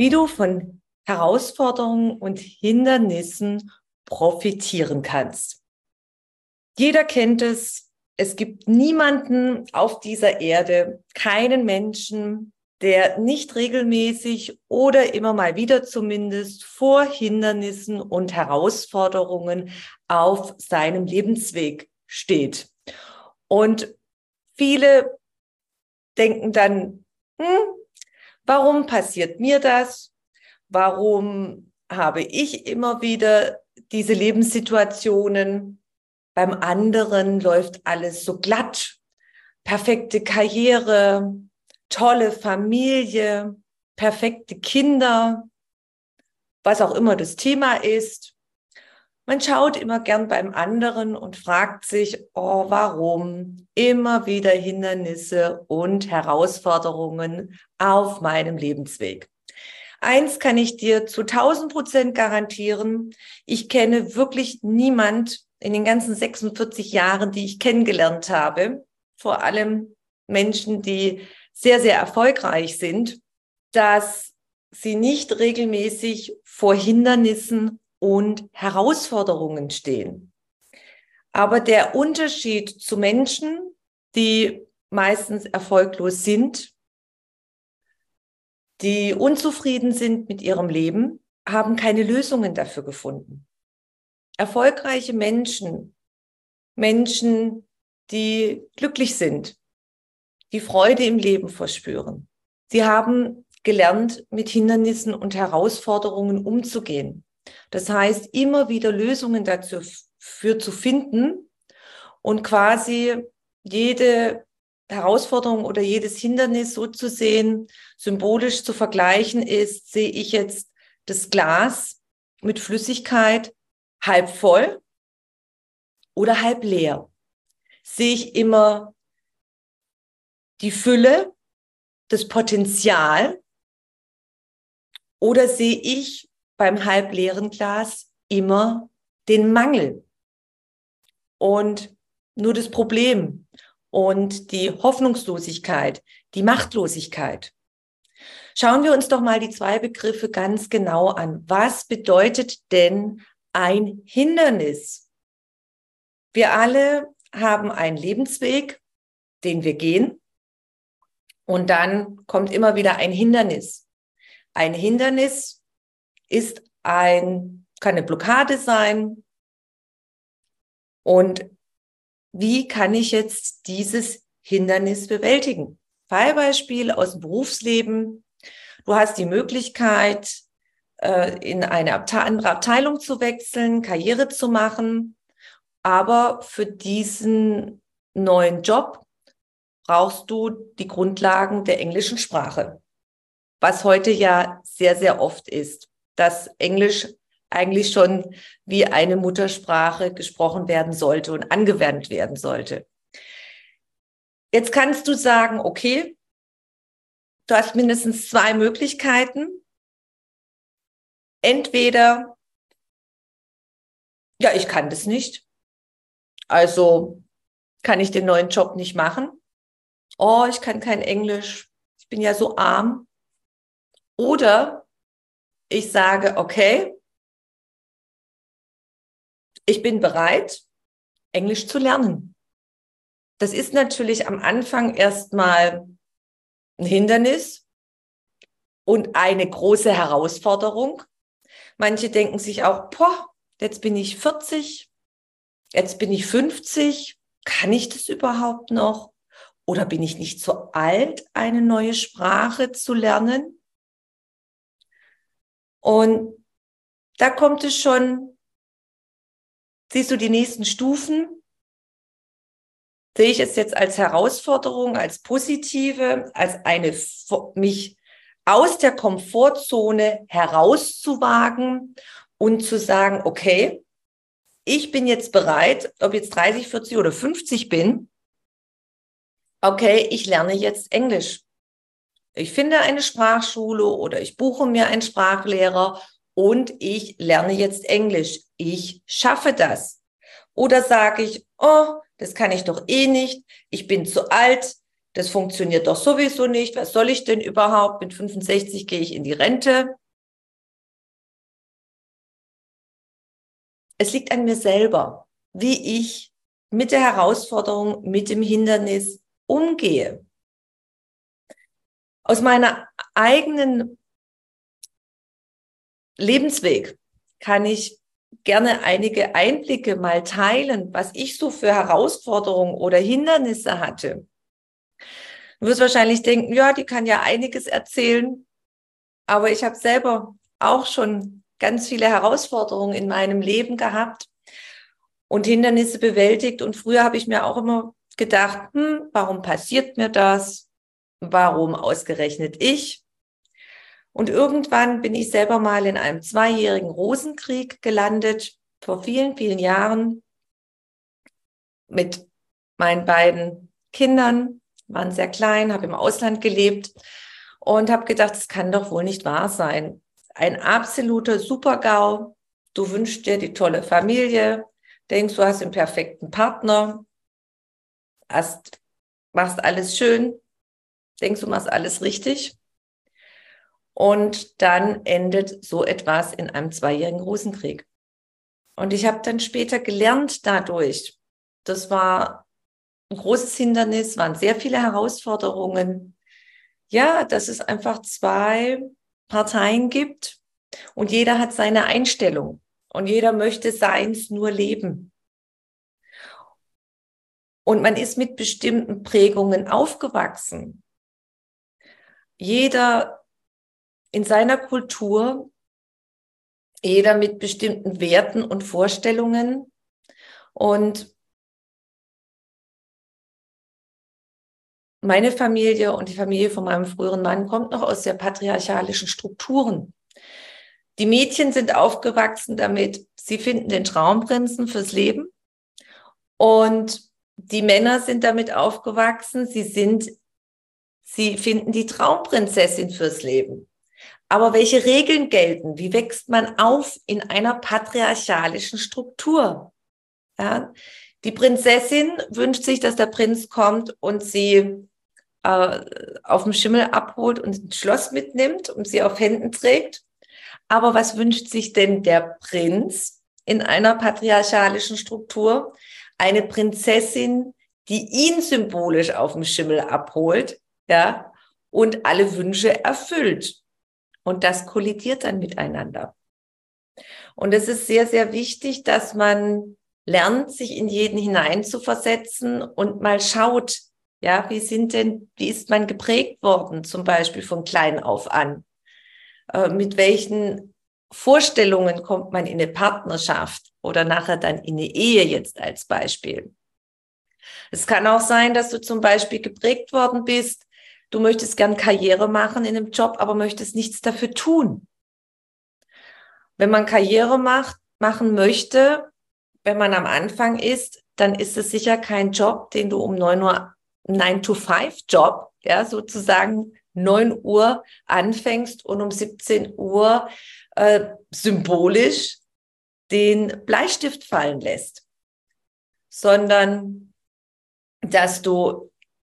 Wie du von Herausforderungen und Hindernissen profitieren kannst. Jeder kennt es. Es gibt niemanden auf dieser Erde, keinen Menschen, der nicht regelmäßig oder immer mal wieder zumindest vor Hindernissen und Herausforderungen auf seinem Lebensweg steht. Und viele denken dann, hm, warum passiert mir das? Warum habe ich immer wieder diese Lebenssituationen? Beim anderen läuft alles so glatt, perfekte Karriere, tolle Familie, perfekte Kinder, was auch immer das Thema ist. Man schaut immer gern beim anderen und fragt sich, oh, warum immer wieder Hindernisse und Herausforderungen auf meinem Lebensweg. Eins kann ich dir zu 1000 Prozent garantieren. Ich kenne wirklich niemand in den ganzen 46 Jahren, die ich kennengelernt habe, vor allem Menschen, die sehr, sehr erfolgreich sind, dass sie nicht regelmäßig vor Hindernissen und Herausforderungen stehen. Aber der Unterschied zu Menschen, die meistens erfolglos sind, die unzufrieden sind mit ihrem Leben, haben keine Lösungen dafür gefunden. Erfolgreiche Menschen, Menschen, die glücklich sind, die Freude im Leben verspüren. Sie haben gelernt, mit Hindernissen und Herausforderungen umzugehen. Das heißt, immer wieder Lösungen dazu für zu finden und quasi jede Herausforderung oder jedes Hindernis so zu sehen, symbolisch zu vergleichen ist, sehe ich jetzt das Glas mit Flüssigkeit halb voll oder halb leer. Sehe ich immer die Fülle, das Potenzial oder sehe ich beim halbleeren Glas immer den Mangel und nur das Problem und die Hoffnungslosigkeit, die Machtlosigkeit. Schauen wir uns doch mal die zwei Begriffe ganz genau an. Was bedeutet denn ein Hindernis? Wir alle haben einen Lebensweg, den wir gehen. Und dann kommt immer wieder ein Hindernis. Ein Hindernis ist ein, kann eine Blockade sein. Und wie kann ich jetzt dieses Hindernis bewältigen? Fallbeispiel aus dem Berufsleben. Du hast die Möglichkeit, äh, in eine andere Abteilung zu wechseln, Karriere zu machen. Aber für diesen neuen Job brauchst du die Grundlagen der englischen Sprache. Was heute ja sehr, sehr oft ist, dass Englisch eigentlich schon wie eine Muttersprache gesprochen werden sollte und angewendet werden sollte. Jetzt kannst du sagen, okay, du hast mindestens zwei Möglichkeiten. Entweder, ja, ich kann das nicht. Also kann ich den neuen Job nicht machen oh, ich kann kein Englisch, ich bin ja so arm. Oder ich sage, okay, ich bin bereit, Englisch zu lernen. Das ist natürlich am Anfang erstmal ein Hindernis und eine große Herausforderung. Manche denken sich auch, boah, jetzt bin ich 40, jetzt bin ich 50, kann ich das überhaupt noch? Oder bin ich nicht zu alt, eine neue Sprache zu lernen? Und da kommt es schon, siehst du die nächsten Stufen? sehe ich es jetzt als Herausforderung, als positive, als eine, mich aus der Komfortzone herauszuwagen und zu sagen, okay, ich bin jetzt bereit, ob jetzt 30, 40 oder 50 bin, okay, ich lerne jetzt Englisch. Ich finde eine Sprachschule oder ich buche mir einen Sprachlehrer und ich lerne jetzt Englisch. Ich schaffe das. Oder sage ich, oh, das kann ich doch eh nicht. Ich bin zu alt. Das funktioniert doch sowieso nicht. Was soll ich denn überhaupt? Mit 65 gehe ich in die Rente. Es liegt an mir selber, wie ich mit der Herausforderung, mit dem Hindernis umgehe. Aus meiner eigenen Lebensweg kann ich gerne einige Einblicke mal teilen, was ich so für Herausforderungen oder Hindernisse hatte. Du wirst wahrscheinlich denken, ja, die kann ja einiges erzählen, aber ich habe selber auch schon ganz viele Herausforderungen in meinem Leben gehabt und Hindernisse bewältigt. Und früher habe ich mir auch immer gedacht, hm, warum passiert mir das? Warum ausgerechnet ich? Und irgendwann bin ich selber mal in einem zweijährigen Rosenkrieg gelandet, vor vielen, vielen Jahren, mit meinen beiden Kindern, waren sehr klein, habe im Ausland gelebt und habe gedacht, das kann doch wohl nicht wahr sein. Ein absoluter Supergau. Du wünschst dir die tolle Familie, denkst, du hast den perfekten Partner, hast, machst alles schön, denkst, du machst alles richtig. Und dann endet so etwas in einem zweijährigen Rosenkrieg. Und ich habe dann später gelernt dadurch, das war ein großes Hindernis, waren sehr viele Herausforderungen. Ja, dass es einfach zwei Parteien gibt und jeder hat seine Einstellung und jeder möchte seins nur leben. Und man ist mit bestimmten Prägungen aufgewachsen. Jeder in seiner Kultur, jeder mit bestimmten Werten und Vorstellungen. Und meine Familie und die Familie von meinem früheren Mann kommt noch aus sehr patriarchalischen Strukturen. Die Mädchen sind aufgewachsen damit, sie finden den Traumprinzen fürs Leben. Und die Männer sind damit aufgewachsen, sie sind, sie finden die Traumprinzessin fürs Leben. Aber welche Regeln gelten? Wie wächst man auf in einer patriarchalischen Struktur? Ja? Die Prinzessin wünscht sich, dass der Prinz kommt und sie äh, auf dem Schimmel abholt und ins Schloss mitnimmt und sie auf Händen trägt. Aber was wünscht sich denn der Prinz in einer patriarchalischen Struktur? Eine Prinzessin, die ihn symbolisch auf dem Schimmel abholt, ja, und alle Wünsche erfüllt. Und das kollidiert dann miteinander. Und es ist sehr, sehr wichtig, dass man lernt, sich in jeden hineinzuversetzen und mal schaut, ja, wie sind denn, wie ist man geprägt worden, zum Beispiel von klein auf an? Äh, mit welchen Vorstellungen kommt man in eine Partnerschaft oder nachher dann in eine Ehe jetzt als Beispiel? Es kann auch sein, dass du zum Beispiel geprägt worden bist Du möchtest gern Karriere machen in einem Job, aber möchtest nichts dafür tun. Wenn man Karriere macht, machen möchte, wenn man am Anfang ist, dann ist es sicher kein Job, den du um 9 Uhr, 9 to 5 Job, ja, sozusagen 9 Uhr anfängst und um 17 Uhr äh, symbolisch den Bleistift fallen lässt, sondern dass du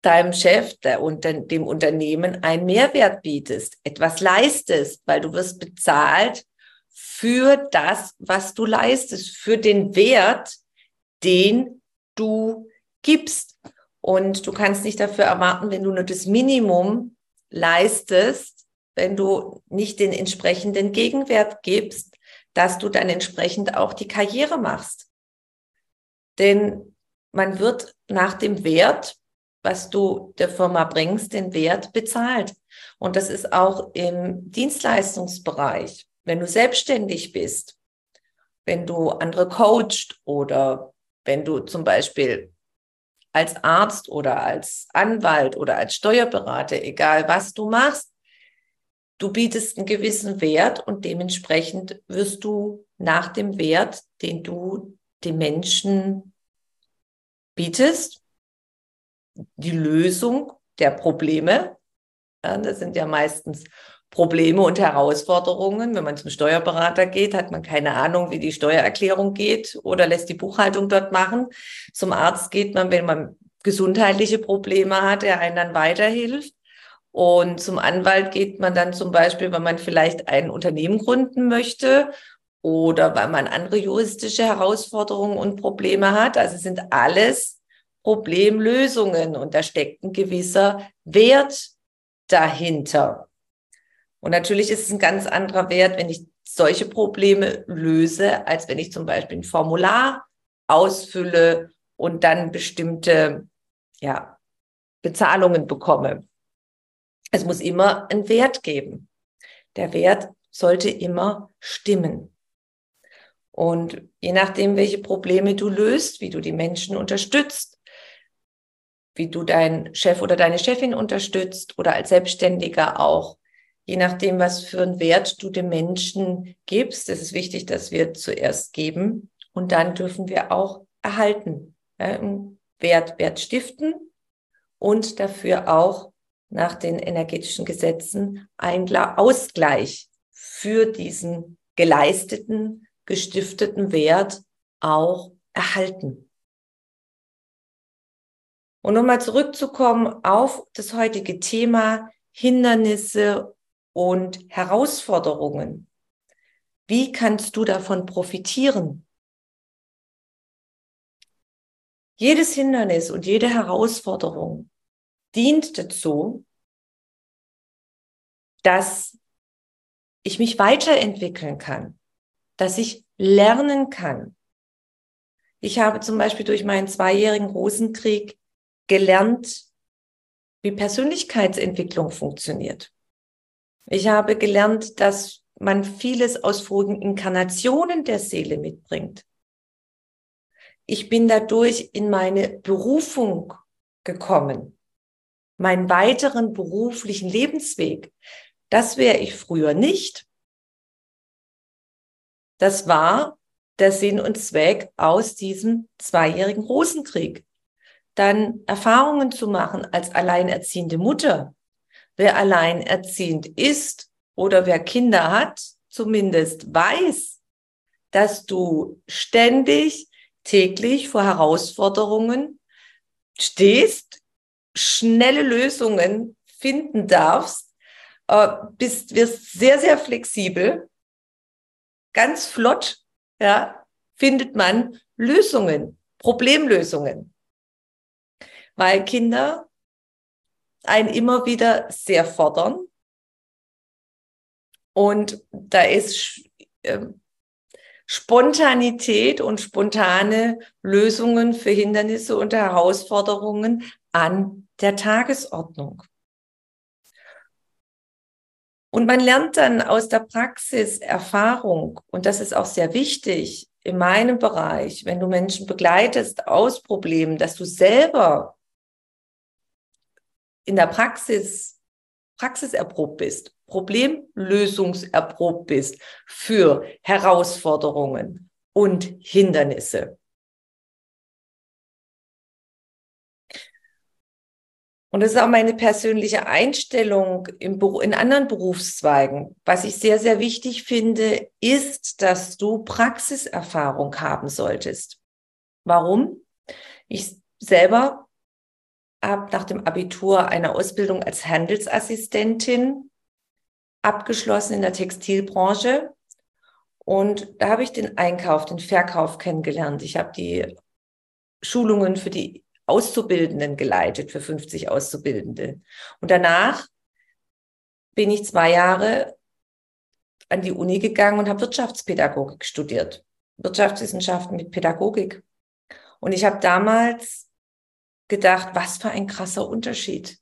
deinem Chef, der, dem Unternehmen einen Mehrwert bietest, etwas leistest, weil du wirst bezahlt für das, was du leistest, für den Wert, den du gibst. Und du kannst nicht dafür erwarten, wenn du nur das Minimum leistest, wenn du nicht den entsprechenden Gegenwert gibst, dass du dann entsprechend auch die Karriere machst. Denn man wird nach dem Wert was du der Firma bringst, den Wert bezahlt. Und das ist auch im Dienstleistungsbereich, wenn du selbstständig bist, wenn du andere coacht oder wenn du zum Beispiel als Arzt oder als Anwalt oder als Steuerberater, egal was du machst, du bietest einen gewissen Wert und dementsprechend wirst du nach dem Wert, den du den Menschen bietest, die Lösung der Probleme, ja, das sind ja meistens Probleme und Herausforderungen. Wenn man zum Steuerberater geht, hat man keine Ahnung, wie die Steuererklärung geht oder lässt die Buchhaltung dort machen. Zum Arzt geht man, wenn man gesundheitliche Probleme hat, der einen dann weiterhilft. Und zum Anwalt geht man dann zum Beispiel, wenn man vielleicht ein Unternehmen gründen möchte oder weil man andere juristische Herausforderungen und Probleme hat. Also sind alles Problemlösungen und da steckt ein gewisser Wert dahinter. Und natürlich ist es ein ganz anderer Wert, wenn ich solche Probleme löse, als wenn ich zum Beispiel ein Formular ausfülle und dann bestimmte ja, Bezahlungen bekomme. Es muss immer einen Wert geben. Der Wert sollte immer stimmen. Und je nachdem, welche Probleme du löst, wie du die Menschen unterstützt, wie du deinen Chef oder deine Chefin unterstützt oder als Selbstständiger auch, je nachdem, was für einen Wert du dem Menschen gibst. Es ist wichtig, dass wir zuerst geben und dann dürfen wir auch erhalten. Ja, Wert, Wert stiften und dafür auch nach den energetischen Gesetzen ein Ausgleich für diesen geleisteten, gestifteten Wert auch erhalten. Und nochmal zurückzukommen auf das heutige Thema Hindernisse und Herausforderungen. Wie kannst du davon profitieren? Jedes Hindernis und jede Herausforderung dient dazu, dass ich mich weiterentwickeln kann, dass ich lernen kann. Ich habe zum Beispiel durch meinen zweijährigen Rosenkrieg gelernt, wie Persönlichkeitsentwicklung funktioniert. Ich habe gelernt, dass man vieles aus vorigen Inkarnationen der Seele mitbringt. Ich bin dadurch in meine Berufung gekommen, meinen weiteren beruflichen Lebensweg. Das wäre ich früher nicht. Das war der Sinn und Zweck aus diesem zweijährigen Rosenkrieg. Dann Erfahrungen zu machen als alleinerziehende Mutter, wer alleinerziehend ist oder wer Kinder hat, zumindest weiß, dass du ständig, täglich vor Herausforderungen stehst, schnelle Lösungen finden darfst, äh, bist, wirst sehr, sehr flexibel, ganz flott, ja, findet man Lösungen, Problemlösungen. Weil Kinder einen immer wieder sehr fordern. Und da ist äh, Spontanität und spontane Lösungen für Hindernisse und Herausforderungen an der Tagesordnung. Und man lernt dann aus der Praxis Erfahrung, und das ist auch sehr wichtig in meinem Bereich, wenn du Menschen begleitest aus Problemen, dass du selber in der Praxis praxiserprobt bist, problemlösungserprobt bist für Herausforderungen und Hindernisse. Und das ist auch meine persönliche Einstellung im, in anderen Berufszweigen. Was ich sehr, sehr wichtig finde, ist, dass du Praxiserfahrung haben solltest. Warum? Ich selber habe nach dem Abitur eine Ausbildung als Handelsassistentin abgeschlossen in der Textilbranche. Und da habe ich den Einkauf, den Verkauf kennengelernt. Ich habe die Schulungen für die Auszubildenden geleitet, für 50 Auszubildende. Und danach bin ich zwei Jahre an die Uni gegangen und habe Wirtschaftspädagogik studiert. Wirtschaftswissenschaften mit Pädagogik. Und ich habe damals gedacht, was für ein krasser Unterschied.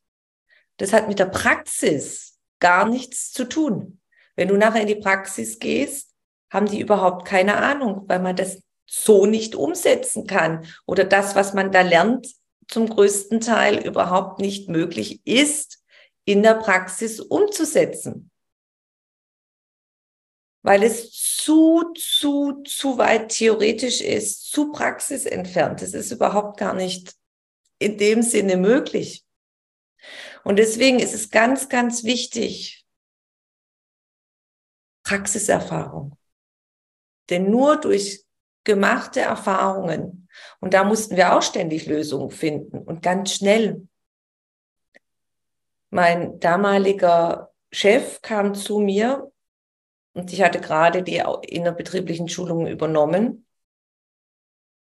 Das hat mit der Praxis gar nichts zu tun. Wenn du nachher in die Praxis gehst, haben die überhaupt keine Ahnung, weil man das so nicht umsetzen kann oder das, was man da lernt, zum größten Teil überhaupt nicht möglich ist, in der Praxis umzusetzen. Weil es zu, zu, zu weit theoretisch ist, zu praxisentfernt. Es ist überhaupt gar nicht in dem Sinne möglich. Und deswegen ist es ganz, ganz wichtig, Praxiserfahrung. Denn nur durch gemachte Erfahrungen, und da mussten wir auch ständig Lösungen finden und ganz schnell. Mein damaliger Chef kam zu mir und ich hatte gerade die innerbetrieblichen Schulungen übernommen.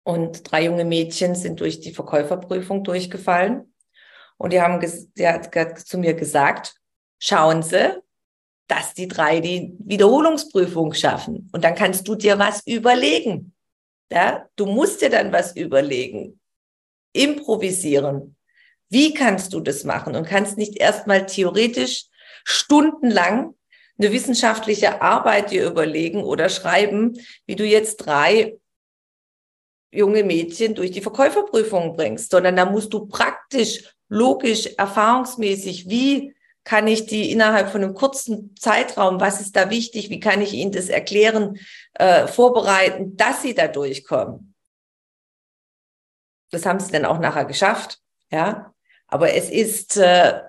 Und drei junge Mädchen sind durch die Verkäuferprüfung durchgefallen. Und die haben die hat zu mir gesagt, schauen Sie, dass die drei die Wiederholungsprüfung schaffen. Und dann kannst du dir was überlegen. Ja, du musst dir dann was überlegen. Improvisieren. Wie kannst du das machen? Und kannst nicht erstmal theoretisch stundenlang eine wissenschaftliche Arbeit dir überlegen oder schreiben, wie du jetzt drei junge Mädchen durch die Verkäuferprüfung bringst, sondern da musst du praktisch, logisch, erfahrungsmäßig, wie kann ich die innerhalb von einem kurzen Zeitraum, was ist da wichtig, wie kann ich ihnen das erklären, äh, vorbereiten, dass sie da durchkommen. Das haben sie dann auch nachher geschafft, ja. Aber es ist, äh,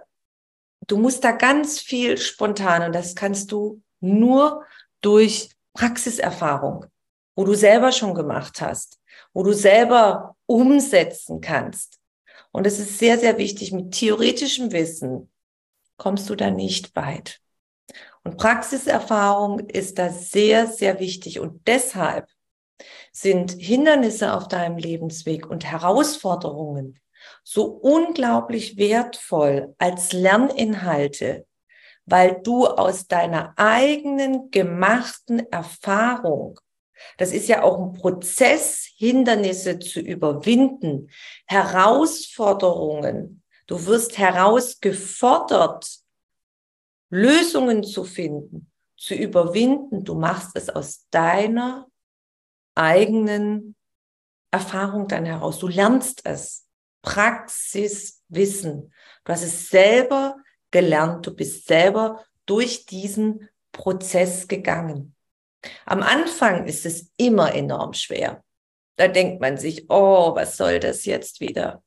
du musst da ganz viel spontan und das kannst du nur durch Praxiserfahrung, wo du selber schon gemacht hast, wo du selber umsetzen kannst. Und es ist sehr, sehr wichtig, mit theoretischem Wissen kommst du da nicht weit. Und Praxiserfahrung ist da sehr, sehr wichtig. Und deshalb sind Hindernisse auf deinem Lebensweg und Herausforderungen so unglaublich wertvoll als Lerninhalte, weil du aus deiner eigenen gemachten Erfahrung das ist ja auch ein Prozess, Hindernisse zu überwinden, Herausforderungen. Du wirst herausgefordert, Lösungen zu finden, zu überwinden. Du machst es aus deiner eigenen Erfahrung dann heraus. Du lernst es. Praxiswissen. Du hast es selber gelernt. Du bist selber durch diesen Prozess gegangen. Am Anfang ist es immer enorm schwer. Da denkt man sich, oh, was soll das jetzt wieder?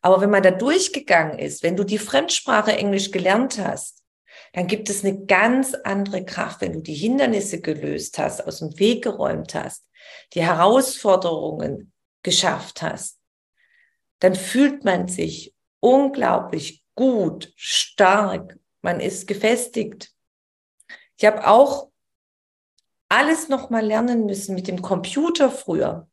Aber wenn man da durchgegangen ist, wenn du die Fremdsprache Englisch gelernt hast, dann gibt es eine ganz andere Kraft, wenn du die Hindernisse gelöst hast, aus dem Weg geräumt hast, die Herausforderungen geschafft hast. Dann fühlt man sich unglaublich gut, stark, man ist gefestigt. Ich habe auch alles nochmal lernen müssen mit dem Computer früher.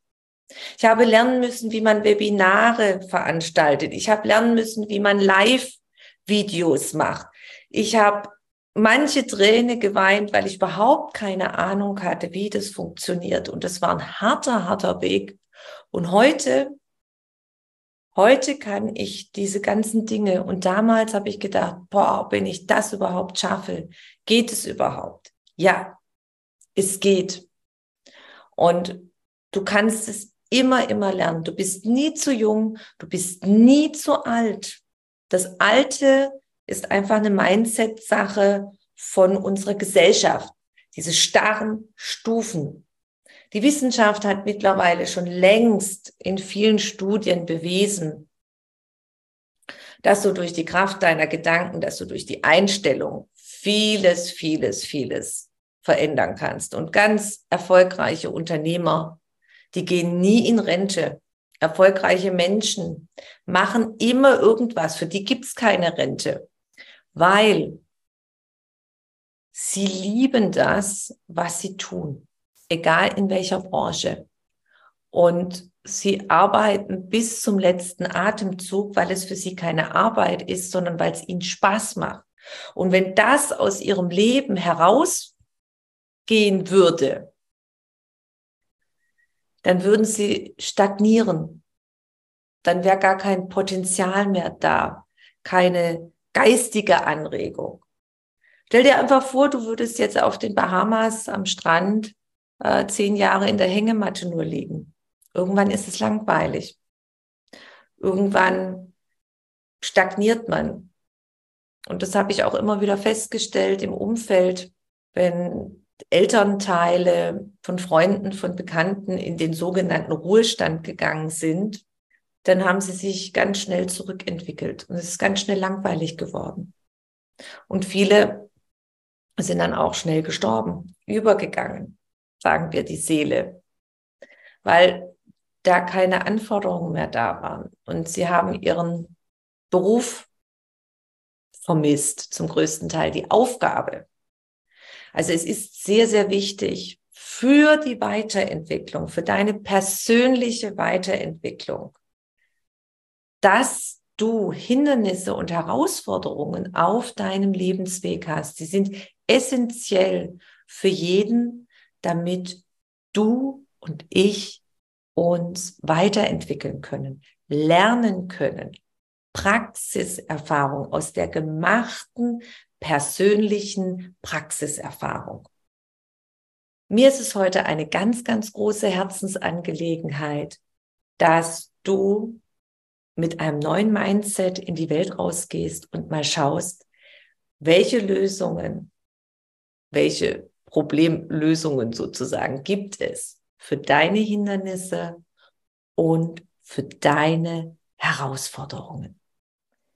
Ich habe lernen müssen, wie man Webinare veranstaltet. Ich habe lernen müssen, wie man Live-Videos macht. Ich habe manche Träne geweint, weil ich überhaupt keine Ahnung hatte, wie das funktioniert. Und das war ein harter, harter Weg. Und heute, heute kann ich diese ganzen Dinge. Und damals habe ich gedacht, boah, wenn ich das überhaupt schaffe, geht es überhaupt? Ja, es geht. Und du kannst es immer, immer lernen. Du bist nie zu jung, du bist nie zu alt. Das Alte ist einfach eine Mindset-Sache von unserer Gesellschaft. Diese starren Stufen. Die Wissenschaft hat mittlerweile schon längst in vielen Studien bewiesen, dass du durch die Kraft deiner Gedanken, dass du durch die Einstellung vieles, vieles, vieles verändern kannst. Und ganz erfolgreiche Unternehmer, die gehen nie in Rente. Erfolgreiche Menschen machen immer irgendwas. Für die gibt's keine Rente, weil sie lieben das, was sie tun, egal in welcher Branche. Und sie arbeiten bis zum letzten Atemzug, weil es für sie keine Arbeit ist, sondern weil es ihnen Spaß macht. Und wenn das aus ihrem Leben heraus gehen würde, dann würden sie stagnieren. Dann wäre gar kein Potenzial mehr da, keine geistige Anregung. Stell dir einfach vor, du würdest jetzt auf den Bahamas am Strand äh, zehn Jahre in der Hängematte nur liegen. Irgendwann ist es langweilig. irgendwann stagniert man. Und das habe ich auch immer wieder festgestellt im Umfeld, wenn Elternteile von Freunden, von Bekannten in den sogenannten Ruhestand gegangen sind, dann haben sie sich ganz schnell zurückentwickelt und es ist ganz schnell langweilig geworden. Und viele sind dann auch schnell gestorben, übergegangen, sagen wir die Seele, weil da keine Anforderungen mehr da waren. Und sie haben ihren Beruf vermisst, zum größten Teil die Aufgabe. Also es ist sehr, sehr wichtig für die Weiterentwicklung, für deine persönliche Weiterentwicklung, dass du Hindernisse und Herausforderungen auf deinem Lebensweg hast. Sie sind essentiell für jeden, damit du und ich uns weiterentwickeln können, lernen können, Praxiserfahrung aus der gemachten persönlichen Praxiserfahrung. Mir ist es heute eine ganz, ganz große Herzensangelegenheit, dass du mit einem neuen Mindset in die Welt rausgehst und mal schaust, welche Lösungen, welche Problemlösungen sozusagen gibt es für deine Hindernisse und für deine Herausforderungen.